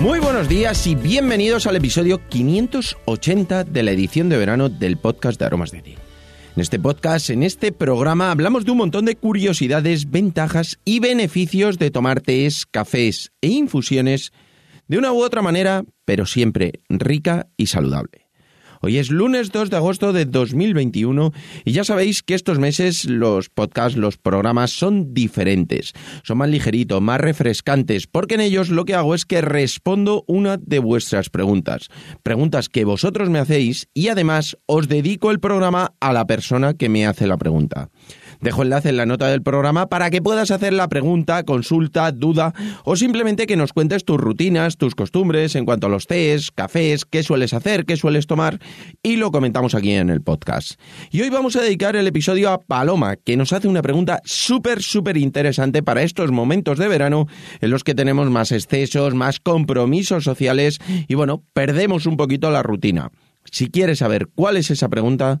Muy buenos días y bienvenidos al episodio 580 de la edición de verano del podcast de Aromas de Ti. En este podcast, en este programa, hablamos de un montón de curiosidades, ventajas y beneficios de tomar tés, cafés e infusiones de una u otra manera, pero siempre rica y saludable. Hoy es lunes 2 de agosto de 2021 y ya sabéis que estos meses los podcasts, los programas son diferentes. Son más ligeritos, más refrescantes, porque en ellos lo que hago es que respondo una de vuestras preguntas. Preguntas que vosotros me hacéis y además os dedico el programa a la persona que me hace la pregunta. Dejo enlace en la nota del programa para que puedas hacer la pregunta, consulta, duda o simplemente que nos cuentes tus rutinas, tus costumbres en cuanto a los tés, cafés, qué sueles hacer, qué sueles tomar y lo comentamos aquí en el podcast. Y hoy vamos a dedicar el episodio a Paloma, que nos hace una pregunta súper, súper interesante para estos momentos de verano en los que tenemos más excesos, más compromisos sociales y bueno, perdemos un poquito la rutina. Si quieres saber cuál es esa pregunta,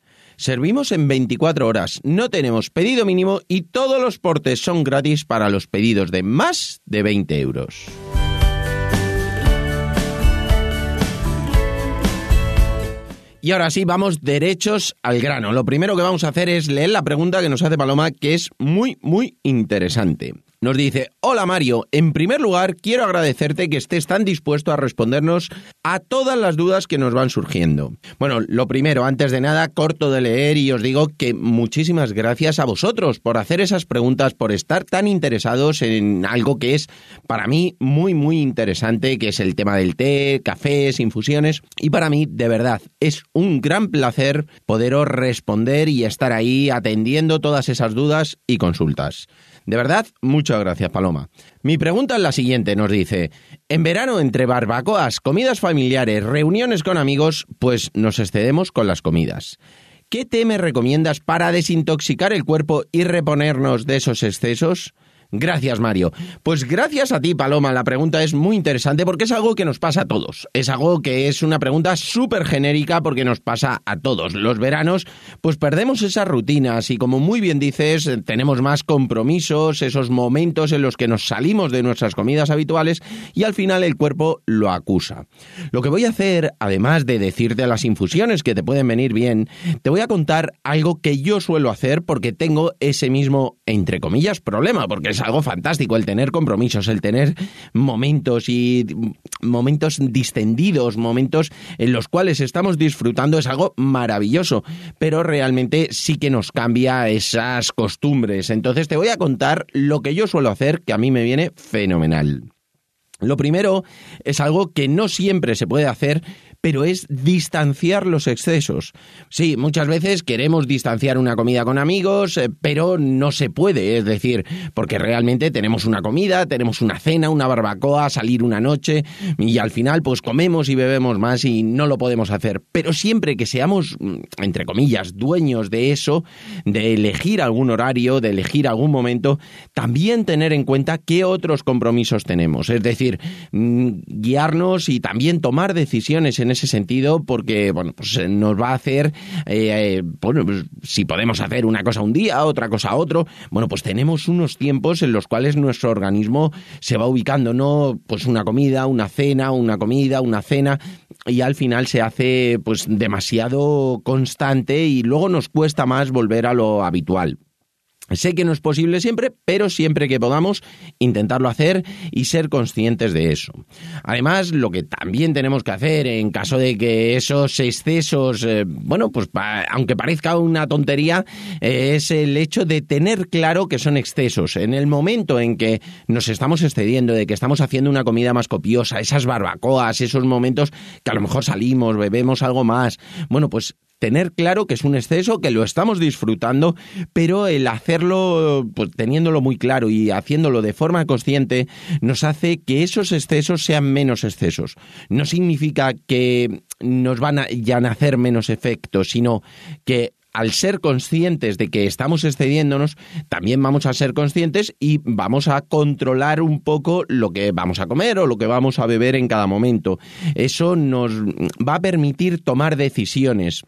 Servimos en 24 horas, no tenemos pedido mínimo y todos los portes son gratis para los pedidos de más de 20 euros. Y ahora sí, vamos derechos al grano. Lo primero que vamos a hacer es leer la pregunta que nos hace Paloma, que es muy, muy interesante. Nos dice, hola Mario, en primer lugar quiero agradecerte que estés tan dispuesto a respondernos a todas las dudas que nos van surgiendo. Bueno, lo primero, antes de nada, corto de leer y os digo que muchísimas gracias a vosotros por hacer esas preguntas, por estar tan interesados en algo que es para mí muy, muy interesante, que es el tema del té, cafés, infusiones. Y para mí, de verdad, es un gran placer poderos responder y estar ahí atendiendo todas esas dudas y consultas. De verdad, muchas gracias, Paloma. Mi pregunta es la siguiente, nos dice, en verano entre barbacoas, comidas familiares, reuniones con amigos, pues nos excedemos con las comidas. ¿Qué té me recomiendas para desintoxicar el cuerpo y reponernos de esos excesos? Gracias, Mario. Pues gracias a ti, Paloma. La pregunta es muy interesante porque es algo que nos pasa a todos. Es algo que es una pregunta súper genérica porque nos pasa a todos. Los veranos, pues perdemos esas rutinas y como muy bien dices, tenemos más compromisos, esos momentos en los que nos salimos de nuestras comidas habituales y al final el cuerpo lo acusa. Lo que voy a hacer, además de decirte las infusiones que te pueden venir bien, te voy a contar algo que yo suelo hacer porque tengo ese mismo, entre comillas, problema, porque algo fantástico el tener compromisos, el tener momentos y momentos distendidos, momentos en los cuales estamos disfrutando, es algo maravilloso, pero realmente sí que nos cambia esas costumbres. Entonces te voy a contar lo que yo suelo hacer, que a mí me viene fenomenal. Lo primero es algo que no siempre se puede hacer, pero es distanciar los excesos. Sí, muchas veces queremos distanciar una comida con amigos, eh, pero no se puede, es decir, porque realmente tenemos una comida, tenemos una cena, una barbacoa, salir una noche y al final pues comemos y bebemos más y no lo podemos hacer. Pero siempre que seamos, mm, entre comillas, dueños de eso, de elegir algún horario, de elegir algún momento, también tener en cuenta qué otros compromisos tenemos. Es decir, mm, guiarnos y también tomar decisiones en ese sentido porque, bueno, pues eh, nos va a hacer, eh, eh, bueno, pues, si podemos hacer una cosa un día, otra cosa otro, bueno, pues tenemos unos tiempos en los cuales nuestro organismo se va ubicando, ¿no? Pues una comida, una cena, una comida, una cena, y al final se hace pues demasiado constante y luego nos cuesta más volver a lo habitual. Sé que no es posible siempre, pero siempre que podamos intentarlo hacer y ser conscientes de eso. Además, lo que también tenemos que hacer en caso de que esos excesos, eh, bueno, pues aunque parezca una tontería, eh, es el hecho de tener claro que son excesos. En el momento en que nos estamos excediendo, de que estamos haciendo una comida más copiosa, esas barbacoas, esos momentos que a lo mejor salimos, bebemos algo más, bueno, pues tener claro que es un exceso, que lo estamos disfrutando, pero el hacerlo, pues teniéndolo muy claro y haciéndolo de forma consciente, nos hace que esos excesos sean menos excesos. No significa que nos van a ya hacer menos efectos, sino que al ser conscientes de que estamos excediéndonos, también vamos a ser conscientes y vamos a controlar un poco lo que vamos a comer o lo que vamos a beber en cada momento. Eso nos va a permitir tomar decisiones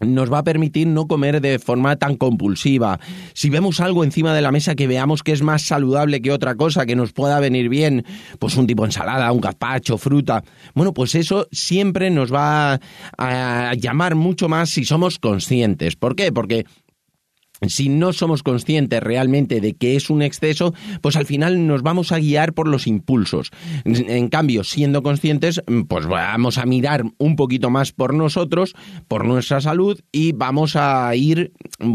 nos va a permitir no comer de forma tan compulsiva. Si vemos algo encima de la mesa que veamos que es más saludable que otra cosa, que nos pueda venir bien, pues un tipo de ensalada, un gazpacho, fruta, bueno, pues eso siempre nos va a llamar mucho más si somos conscientes. ¿Por qué? Porque si no somos conscientes realmente de que es un exceso, pues al final nos vamos a guiar por los impulsos. En cambio, siendo conscientes, pues vamos a mirar un poquito más por nosotros, por nuestra salud y vamos a ir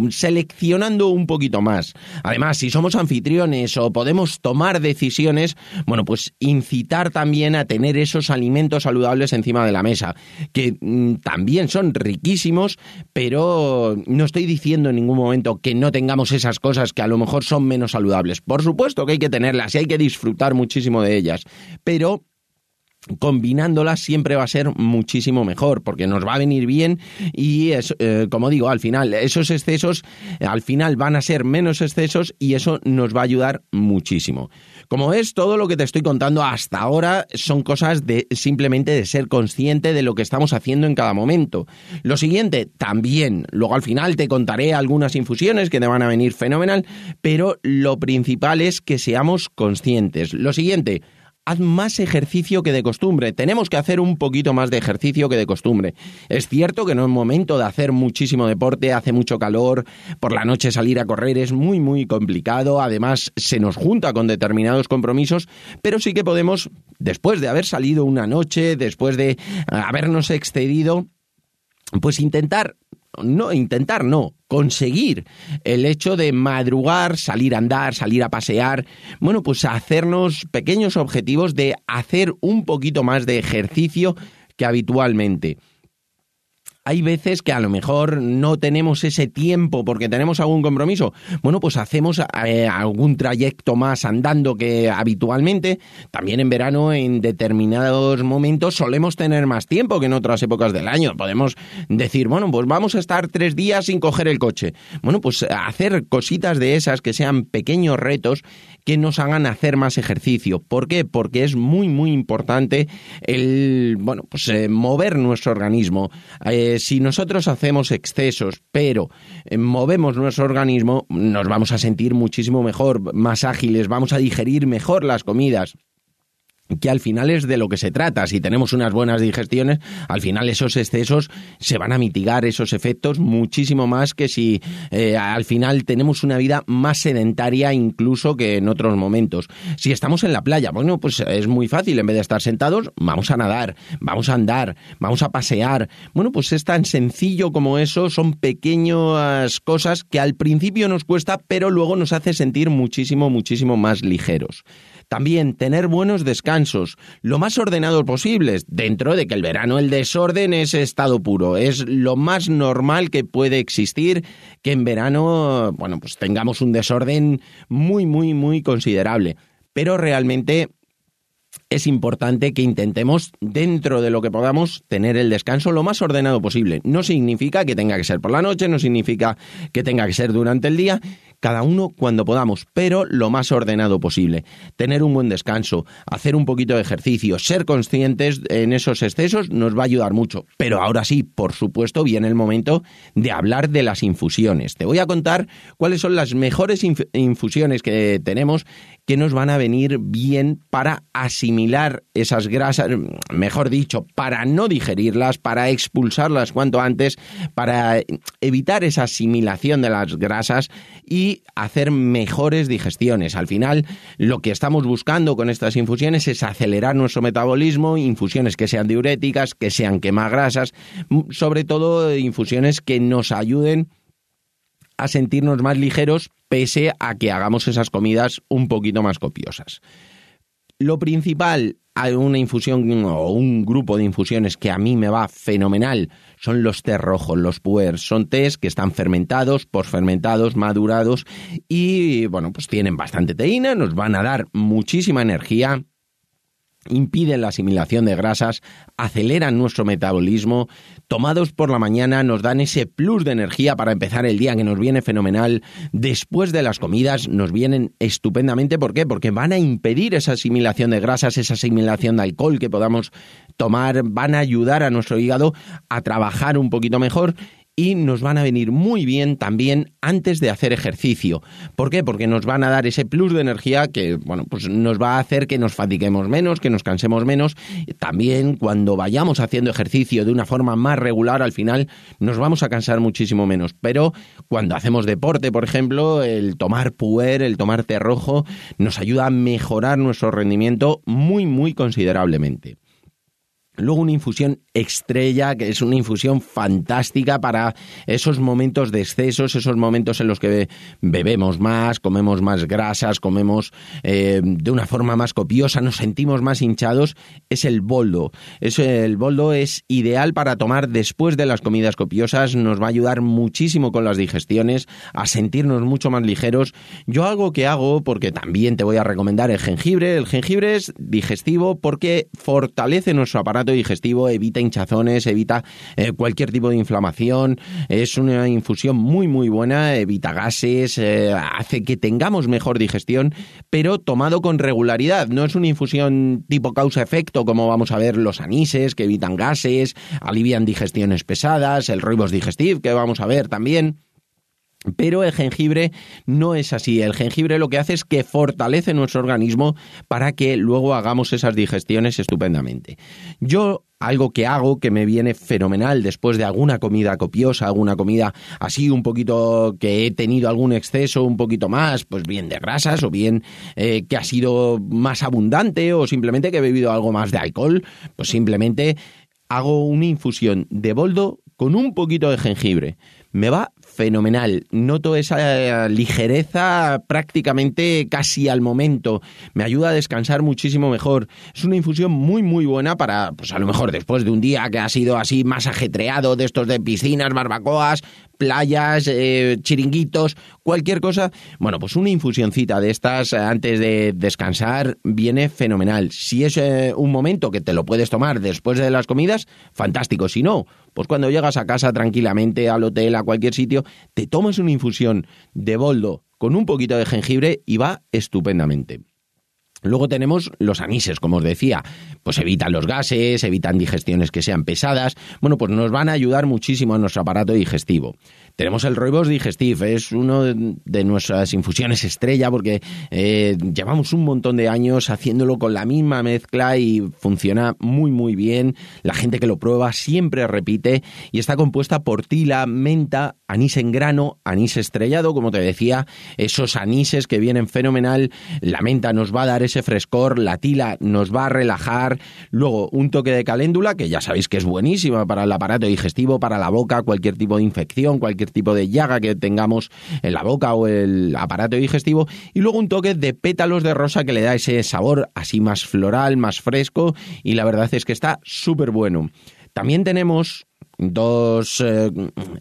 seleccionando un poquito más. Además, si somos anfitriones o podemos tomar decisiones, bueno, pues incitar también a tener esos alimentos saludables encima de la mesa, que mm, también son riquísimos, pero no estoy diciendo en ningún momento que no tengamos esas cosas que a lo mejor son menos saludables. Por supuesto que hay que tenerlas y hay que disfrutar muchísimo de ellas, pero combinándolas siempre va a ser muchísimo mejor porque nos va a venir bien y es, eh, como digo al final esos excesos al final van a ser menos excesos y eso nos va a ayudar muchísimo como es todo lo que te estoy contando hasta ahora son cosas de simplemente de ser consciente de lo que estamos haciendo en cada momento. Lo siguiente también luego al final te contaré algunas infusiones que te van a venir fenomenal pero lo principal es que seamos conscientes. Lo siguiente haz más ejercicio que de costumbre. Tenemos que hacer un poquito más de ejercicio que de costumbre. Es cierto que no es momento de hacer muchísimo deporte, hace mucho calor, por la noche salir a correr es muy muy complicado, además se nos junta con determinados compromisos, pero sí que podemos, después de haber salido una noche, después de habernos excedido, pues intentar no, intentar no, conseguir el hecho de madrugar, salir a andar, salir a pasear, bueno, pues hacernos pequeños objetivos de hacer un poquito más de ejercicio que habitualmente hay veces que a lo mejor no tenemos ese tiempo porque tenemos algún compromiso. Bueno, pues hacemos eh, algún trayecto más andando que habitualmente. También en verano, en determinados momentos, solemos tener más tiempo que en otras épocas del año. Podemos decir, bueno, pues vamos a estar tres días sin coger el coche. Bueno, pues hacer cositas de esas que sean pequeños retos que nos hagan hacer más ejercicio. ¿Por qué? Porque es muy, muy importante el, bueno, pues eh, mover nuestro organismo. Eh, si nosotros hacemos excesos, pero eh, movemos nuestro organismo, nos vamos a sentir muchísimo mejor, más ágiles, vamos a digerir mejor las comidas que al final es de lo que se trata. Si tenemos unas buenas digestiones, al final esos excesos se van a mitigar esos efectos muchísimo más que si eh, al final tenemos una vida más sedentaria incluso que en otros momentos. Si estamos en la playa, bueno, pues es muy fácil, en vez de estar sentados, vamos a nadar, vamos a andar, vamos a pasear. Bueno, pues es tan sencillo como eso, son pequeñas cosas que al principio nos cuesta, pero luego nos hace sentir muchísimo, muchísimo más ligeros. También tener buenos descansos, lo más ordenados posibles, dentro de que el verano el desorden es estado puro, es lo más normal que puede existir que en verano, bueno, pues tengamos un desorden muy, muy, muy considerable. Pero realmente es importante que intentemos, dentro de lo que podamos, tener el descanso lo más ordenado posible. No significa que tenga que ser por la noche, no significa que tenga que ser durante el día, cada uno cuando podamos, pero lo más ordenado posible. Tener un buen descanso, hacer un poquito de ejercicio, ser conscientes en esos excesos nos va a ayudar mucho. Pero ahora sí, por supuesto, viene el momento de hablar de las infusiones. Te voy a contar cuáles son las mejores infusiones que tenemos que nos van a venir bien para asimilar esas grasas, mejor dicho, para no digerirlas, para expulsarlas cuanto antes, para evitar esa asimilación de las grasas y hacer mejores digestiones. Al final, lo que estamos buscando con estas infusiones es acelerar nuestro metabolismo, infusiones que sean diuréticas, que sean quemagrasas, sobre todo infusiones que nos ayuden a sentirnos más ligeros pese a que hagamos esas comidas un poquito más copiosas. Lo principal, hay una infusión o un grupo de infusiones que a mí me va fenomenal son los té rojos, los puers. Son tés que están fermentados, posfermentados, madurados y, bueno, pues tienen bastante teína, nos van a dar muchísima energía impiden la asimilación de grasas, aceleran nuestro metabolismo, tomados por la mañana nos dan ese plus de energía para empezar el día que nos viene fenomenal, después de las comidas nos vienen estupendamente, ¿por qué? Porque van a impedir esa asimilación de grasas, esa asimilación de alcohol que podamos tomar, van a ayudar a nuestro hígado a trabajar un poquito mejor y nos van a venir muy bien también antes de hacer ejercicio. ¿Por qué? Porque nos van a dar ese plus de energía que, bueno, pues nos va a hacer que nos fatiguemos menos, que nos cansemos menos. También cuando vayamos haciendo ejercicio de una forma más regular, al final nos vamos a cansar muchísimo menos. Pero cuando hacemos deporte, por ejemplo, el tomar puer, el tomar té rojo, nos ayuda a mejorar nuestro rendimiento muy, muy considerablemente. Luego una infusión estrella, que es una infusión fantástica para esos momentos de excesos, esos momentos en los que bebemos más, comemos más grasas, comemos eh, de una forma más copiosa, nos sentimos más hinchados, es el boldo. Es, el boldo es ideal para tomar después de las comidas copiosas, nos va a ayudar muchísimo con las digestiones, a sentirnos mucho más ligeros. Yo algo que hago, porque también te voy a recomendar el jengibre, el jengibre es digestivo porque fortalece nuestro aparato digestivo, evita hinchazones, evita eh, cualquier tipo de inflamación, es una infusión muy muy buena, evita gases, eh, hace que tengamos mejor digestión, pero tomado con regularidad, no es una infusión tipo causa-efecto como vamos a ver los anises que evitan gases, alivian digestiones pesadas, el rooibos digestive que vamos a ver también. Pero el jengibre no es así. El jengibre lo que hace es que fortalece nuestro organismo para que luego hagamos esas digestiones estupendamente. Yo algo que hago que me viene fenomenal después de alguna comida copiosa, alguna comida así un poquito que he tenido algún exceso, un poquito más, pues bien de grasas o bien eh, que ha sido más abundante o simplemente que he bebido algo más de alcohol, pues simplemente hago una infusión de boldo con un poquito de jengibre. Me va fenomenal. Noto esa ligereza prácticamente casi al momento. Me ayuda a descansar muchísimo mejor. Es una infusión muy, muy buena para, pues a lo mejor después de un día que ha sido así más ajetreado, de estos de piscinas, barbacoas, playas, eh, chiringuitos, cualquier cosa. Bueno, pues una infusioncita de estas antes de descansar viene fenomenal. Si es eh, un momento que te lo puedes tomar después de las comidas, fantástico. Si no, pues cuando llegas a casa tranquilamente, al hotel, a cualquier sitio, te tomas una infusión de boldo con un poquito de jengibre y va estupendamente. Luego tenemos los anises, como os decía, pues evitan los gases, evitan digestiones que sean pesadas, bueno, pues nos van a ayudar muchísimo a nuestro aparato digestivo. Tenemos el Roibos Digestive, es uno de nuestras infusiones estrella porque eh, llevamos un montón de años haciéndolo con la misma mezcla y funciona muy muy bien. La gente que lo prueba siempre repite y está compuesta por tila, menta, anís en grano, anís estrellado, como te decía, esos anises que vienen fenomenal. La menta nos va a dar ese frescor, la tila nos va a relajar. Luego un toque de caléndula, que ya sabéis que es buenísima para el aparato digestivo, para la boca, cualquier tipo de infección, cualquier tipo de llaga que tengamos en la boca o el aparato digestivo y luego un toque de pétalos de rosa que le da ese sabor así más floral, más fresco y la verdad es que está súper bueno. También tenemos dos eh,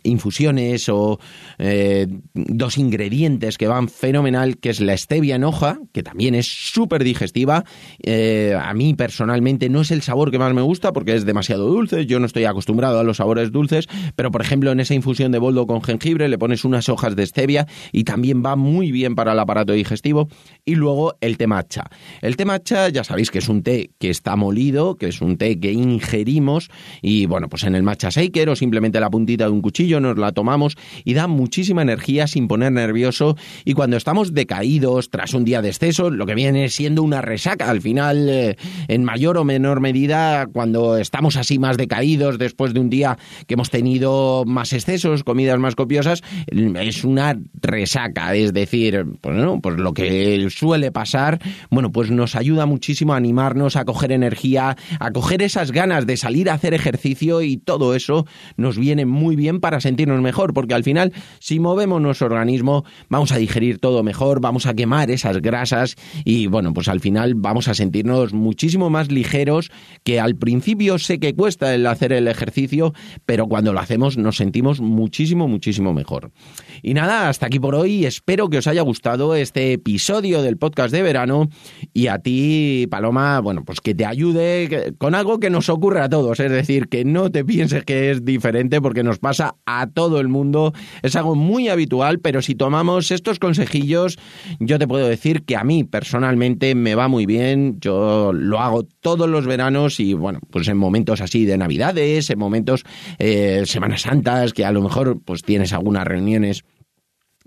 infusiones o eh, dos ingredientes que van fenomenal, que es la stevia en hoja, que también es súper digestiva. Eh, a mí personalmente no es el sabor que más me gusta porque es demasiado dulce, yo no estoy acostumbrado a los sabores dulces, pero por ejemplo en esa infusión de boldo con jengibre le pones unas hojas de stevia y también va muy bien para el aparato digestivo. Y luego el té matcha. El té matcha ya sabéis que es un té que está molido, que es un té que ingerimos y bueno, pues en el matcha 6 o simplemente la puntita de un cuchillo, nos la tomamos y da muchísima energía sin poner nervioso. Y cuando estamos decaídos tras un día de exceso, lo que viene siendo una resaca al final, eh, en mayor o menor medida, cuando estamos así más decaídos después de un día que hemos tenido más excesos, comidas más copiosas, es una resaca, es decir, pues, pues lo que suele pasar, bueno, pues nos ayuda muchísimo a animarnos, a coger energía, a coger esas ganas de salir a hacer ejercicio y todo eso nos viene muy bien para sentirnos mejor, porque al final, si movemos nuestro organismo, vamos a digerir todo mejor, vamos a quemar esas grasas y bueno, pues al final vamos a sentirnos muchísimo más ligeros, que al principio sé que cuesta el hacer el ejercicio, pero cuando lo hacemos nos sentimos muchísimo, muchísimo mejor. Y nada, hasta aquí por hoy, espero que os haya gustado este episodio del podcast de verano. Y a ti, Paloma, bueno, pues que te ayude con algo que nos ocurre a todos, es decir, que no te pienses que es diferente porque nos pasa a todo el mundo, es algo muy habitual, pero si tomamos estos consejillos, yo te puedo decir que a mí personalmente me va muy bien, yo lo hago todos los veranos y bueno, pues en momentos así de Navidades, en momentos eh, Semanas Santas, que a lo mejor pues tienes algunas reuniones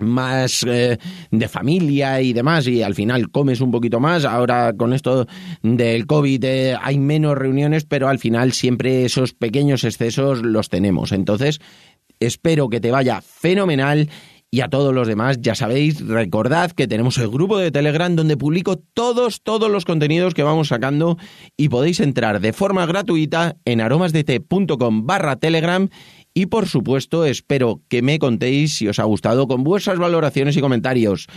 más eh, de familia y demás y al final comes un poquito más. Ahora con esto del COVID eh, hay menos reuniones, pero al final siempre esos pequeños excesos los tenemos. Entonces, espero que te vaya fenomenal. Y a todos los demás, ya sabéis, recordad que tenemos el grupo de Telegram donde publico todos, todos los contenidos que vamos sacando y podéis entrar de forma gratuita en aromasdt.com barra Telegram y por supuesto, espero que me contéis si os ha gustado con vuestras valoraciones y comentarios.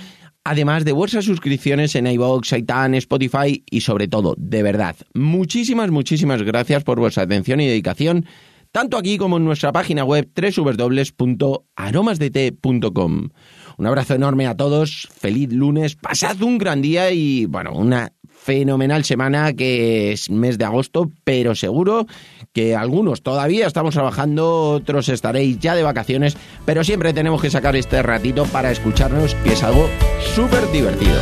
Además de vuestras suscripciones en iVoox, Aitan, Spotify y sobre todo, de verdad, muchísimas, muchísimas gracias por vuestra atención y dedicación, tanto aquí como en nuestra página web www.aromasdt.com. Un abrazo enorme a todos, feliz lunes, pasad un gran día y bueno, una fenomenal semana que es mes de agosto, pero seguro que algunos todavía estamos trabajando, otros estaréis ya de vacaciones, pero siempre tenemos que sacar este ratito para escucharnos, que es algo súper divertido.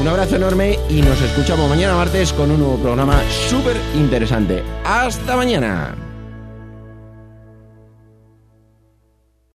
Un abrazo enorme y nos escuchamos mañana martes con un nuevo programa súper interesante. ¡Hasta mañana!